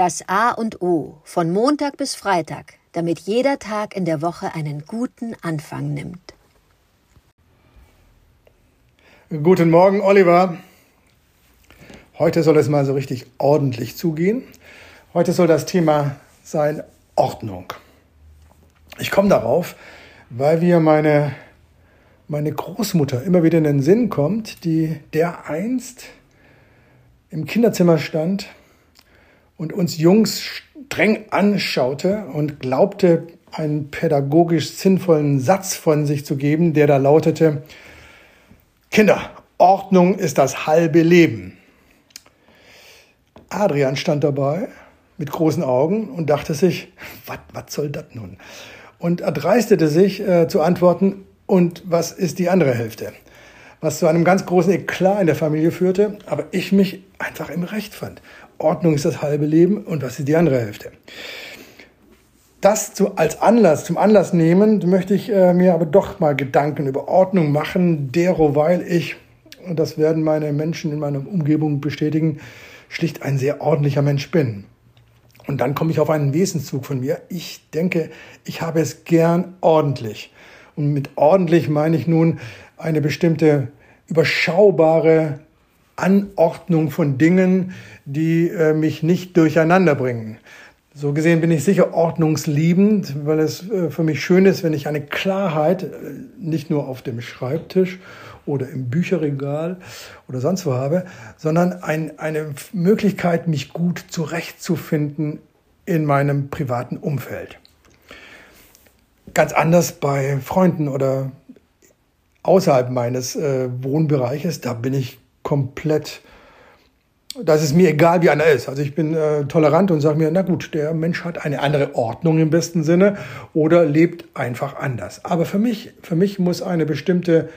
Das A und O von Montag bis Freitag, damit jeder Tag in der Woche einen guten Anfang nimmt. Guten Morgen, Oliver. Heute soll es mal so richtig ordentlich zugehen. Heute soll das Thema sein Ordnung. Ich komme darauf, weil wir meine, meine Großmutter immer wieder in den Sinn kommt, die der einst im Kinderzimmer stand und uns Jungs streng anschaute und glaubte, einen pädagogisch sinnvollen Satz von sich zu geben, der da lautete, Kinder, Ordnung ist das halbe Leben. Adrian stand dabei mit großen Augen und dachte sich, was soll das nun? Und erdreistete sich äh, zu antworten, und was ist die andere Hälfte? Was zu einem ganz großen Eklat in der Familie führte, aber ich mich einfach im Recht fand. Ordnung ist das halbe Leben und was ist die andere Hälfte? Das zu, als Anlass, zum Anlass nehmen, möchte ich äh, mir aber doch mal Gedanken über Ordnung machen, derweil ich, und das werden meine Menschen in meiner Umgebung bestätigen, schlicht ein sehr ordentlicher Mensch bin. Und dann komme ich auf einen Wesenszug von mir. Ich denke, ich habe es gern ordentlich. Und mit ordentlich meine ich nun eine bestimmte überschaubare Anordnung von Dingen, die äh, mich nicht durcheinander bringen. So gesehen bin ich sicher ordnungsliebend, weil es äh, für mich schön ist, wenn ich eine Klarheit äh, nicht nur auf dem Schreibtisch oder im Bücherregal oder sonst wo habe, sondern ein, eine Möglichkeit, mich gut zurechtzufinden in meinem privaten Umfeld. Ganz anders bei Freunden oder außerhalb meines äh, Wohnbereiches, da bin ich komplett, da ist mir egal, wie einer ist. Also ich bin äh, tolerant und sage mir, na gut, der Mensch hat eine andere Ordnung im besten Sinne oder lebt einfach anders. Aber für mich, für mich muss eine bestimmte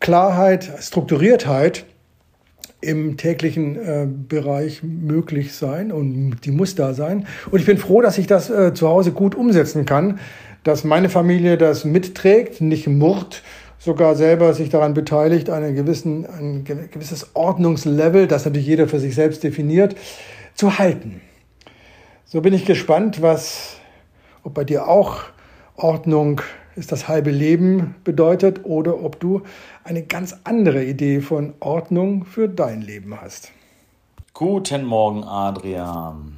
Klarheit, Strukturiertheit im täglichen äh, Bereich möglich sein und die muss da sein. Und ich bin froh, dass ich das äh, zu Hause gut umsetzen kann, dass meine Familie das mitträgt, nicht murrt, sogar selber sich daran beteiligt, einen gewissen, ein gewisses Ordnungslevel, das natürlich jeder für sich selbst definiert, zu halten. So bin ich gespannt, was, ob bei dir auch Ordnung ist das halbe Leben bedeutet oder ob du eine ganz andere Idee von Ordnung für dein Leben hast. Guten Morgen, Adrian.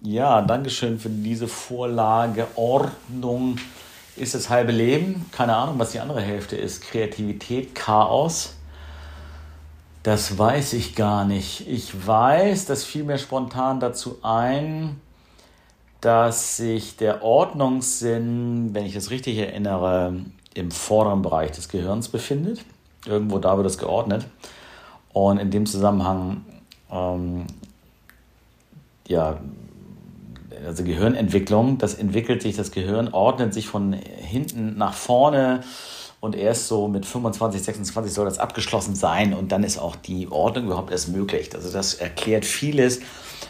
Ja, danke schön für diese Vorlage. Ordnung ist das halbe Leben. Keine Ahnung, was die andere Hälfte ist. Kreativität, Chaos. Das weiß ich gar nicht. Ich weiß, das fiel mir spontan dazu ein, dass sich der Ordnungssinn, wenn ich das richtig erinnere, im vorderen Bereich des Gehirns befindet. Irgendwo da wird es geordnet. Und in dem Zusammenhang, ähm, ja, also Gehirnentwicklung, das entwickelt sich, das Gehirn ordnet sich von hinten nach vorne und erst so mit 25, 26 soll das abgeschlossen sein und dann ist auch die Ordnung überhaupt erst möglich. Also das erklärt vieles,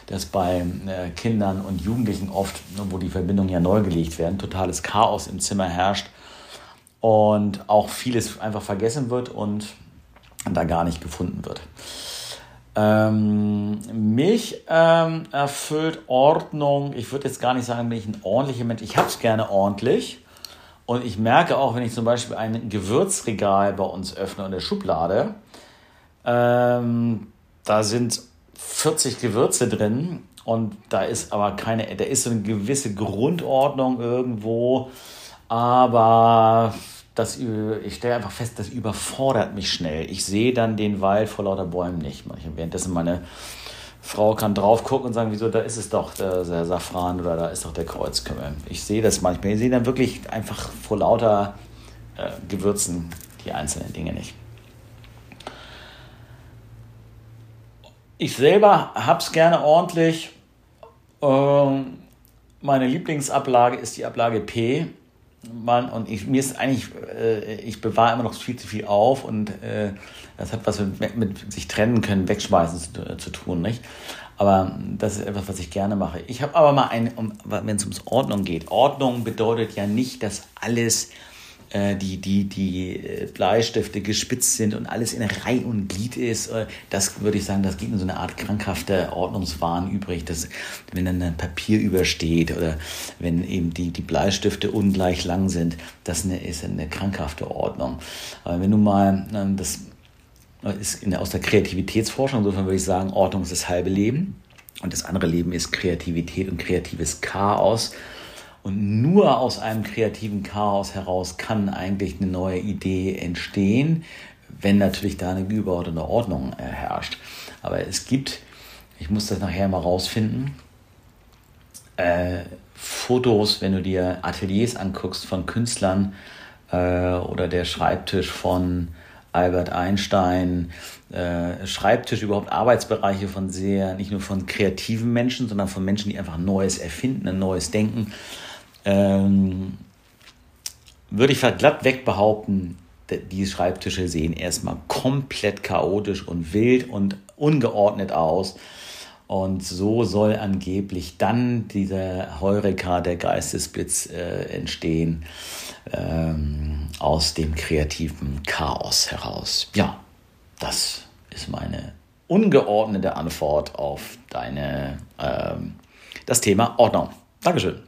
dass bei äh, Kindern und Jugendlichen oft, ne, wo die Verbindungen ja neu gelegt werden, totales Chaos im Zimmer herrscht und auch vieles einfach vergessen wird und da gar nicht gefunden wird. Ähm, mich ähm, erfüllt Ordnung. Ich würde jetzt gar nicht sagen, bin ich ein ordentlicher Mensch. Ich habe es gerne ordentlich. Und ich merke auch, wenn ich zum Beispiel ein Gewürzregal bei uns öffne in der Schublade, ähm, da sind 40 Gewürze drin und da ist aber keine, da ist so eine gewisse Grundordnung irgendwo, aber das, ich stelle einfach fest, das überfordert mich schnell. Ich sehe dann den Wald vor lauter Bäumen nicht. Währenddessen meine Frau kann drauf gucken und sagen, wieso, da ist es doch der, Safran oder da ist doch der Kreuzkümmel. Ich sehe das manchmal. Ich sehe dann wirklich einfach vor lauter äh, Gewürzen die einzelnen Dinge nicht. Ich selber habe es gerne ordentlich. Ähm, meine Lieblingsablage ist die Ablage P. Man, und ich, mir ist eigentlich, äh, ich bewahre immer noch viel zu viel auf und äh, das hat was mit, mit sich trennen können, wegschmeißen zu, äh, zu, tun, nicht? Aber das ist etwas, was ich gerne mache. Ich habe aber mal ein, um, wenn es ums Ordnung geht. Ordnung bedeutet ja nicht, dass alles die, die, die äh, Bleistifte gespitzt sind und alles in Reihe und Glied ist, äh, das würde ich sagen, das geht in so eine Art krankhafter Ordnungswahn übrig, dass wenn dann ein Papier übersteht oder wenn eben die, die Bleistifte ungleich lang sind, das eine, ist eine krankhafte Ordnung. Aber wenn du mal ähm, das ist in, aus der Kreativitätsforschung, insofern würde ich sagen, Ordnung ist das halbe Leben und das andere Leben ist Kreativität und kreatives Chaos. Und nur aus einem kreativen Chaos heraus kann eigentlich eine neue Idee entstehen, wenn natürlich da eine übergeordnete Ordnung äh, herrscht. Aber es gibt, ich muss das nachher mal rausfinden, äh, Fotos, wenn du dir Ateliers anguckst von Künstlern äh, oder der Schreibtisch von Albert Einstein, äh, Schreibtisch, überhaupt Arbeitsbereiche von sehr, nicht nur von kreativen Menschen, sondern von Menschen, die einfach Neues erfinden, ein neues Denken. Ähm, würde ich glatt weg behaupten, die Schreibtische sehen erstmal komplett chaotisch und wild und ungeordnet aus. Und so soll angeblich dann dieser Heureka, der Geistesblitz äh, entstehen ähm, aus dem kreativen Chaos heraus. Ja, das ist meine ungeordnete Antwort auf deine ähm, das Thema Ordnung. Dankeschön.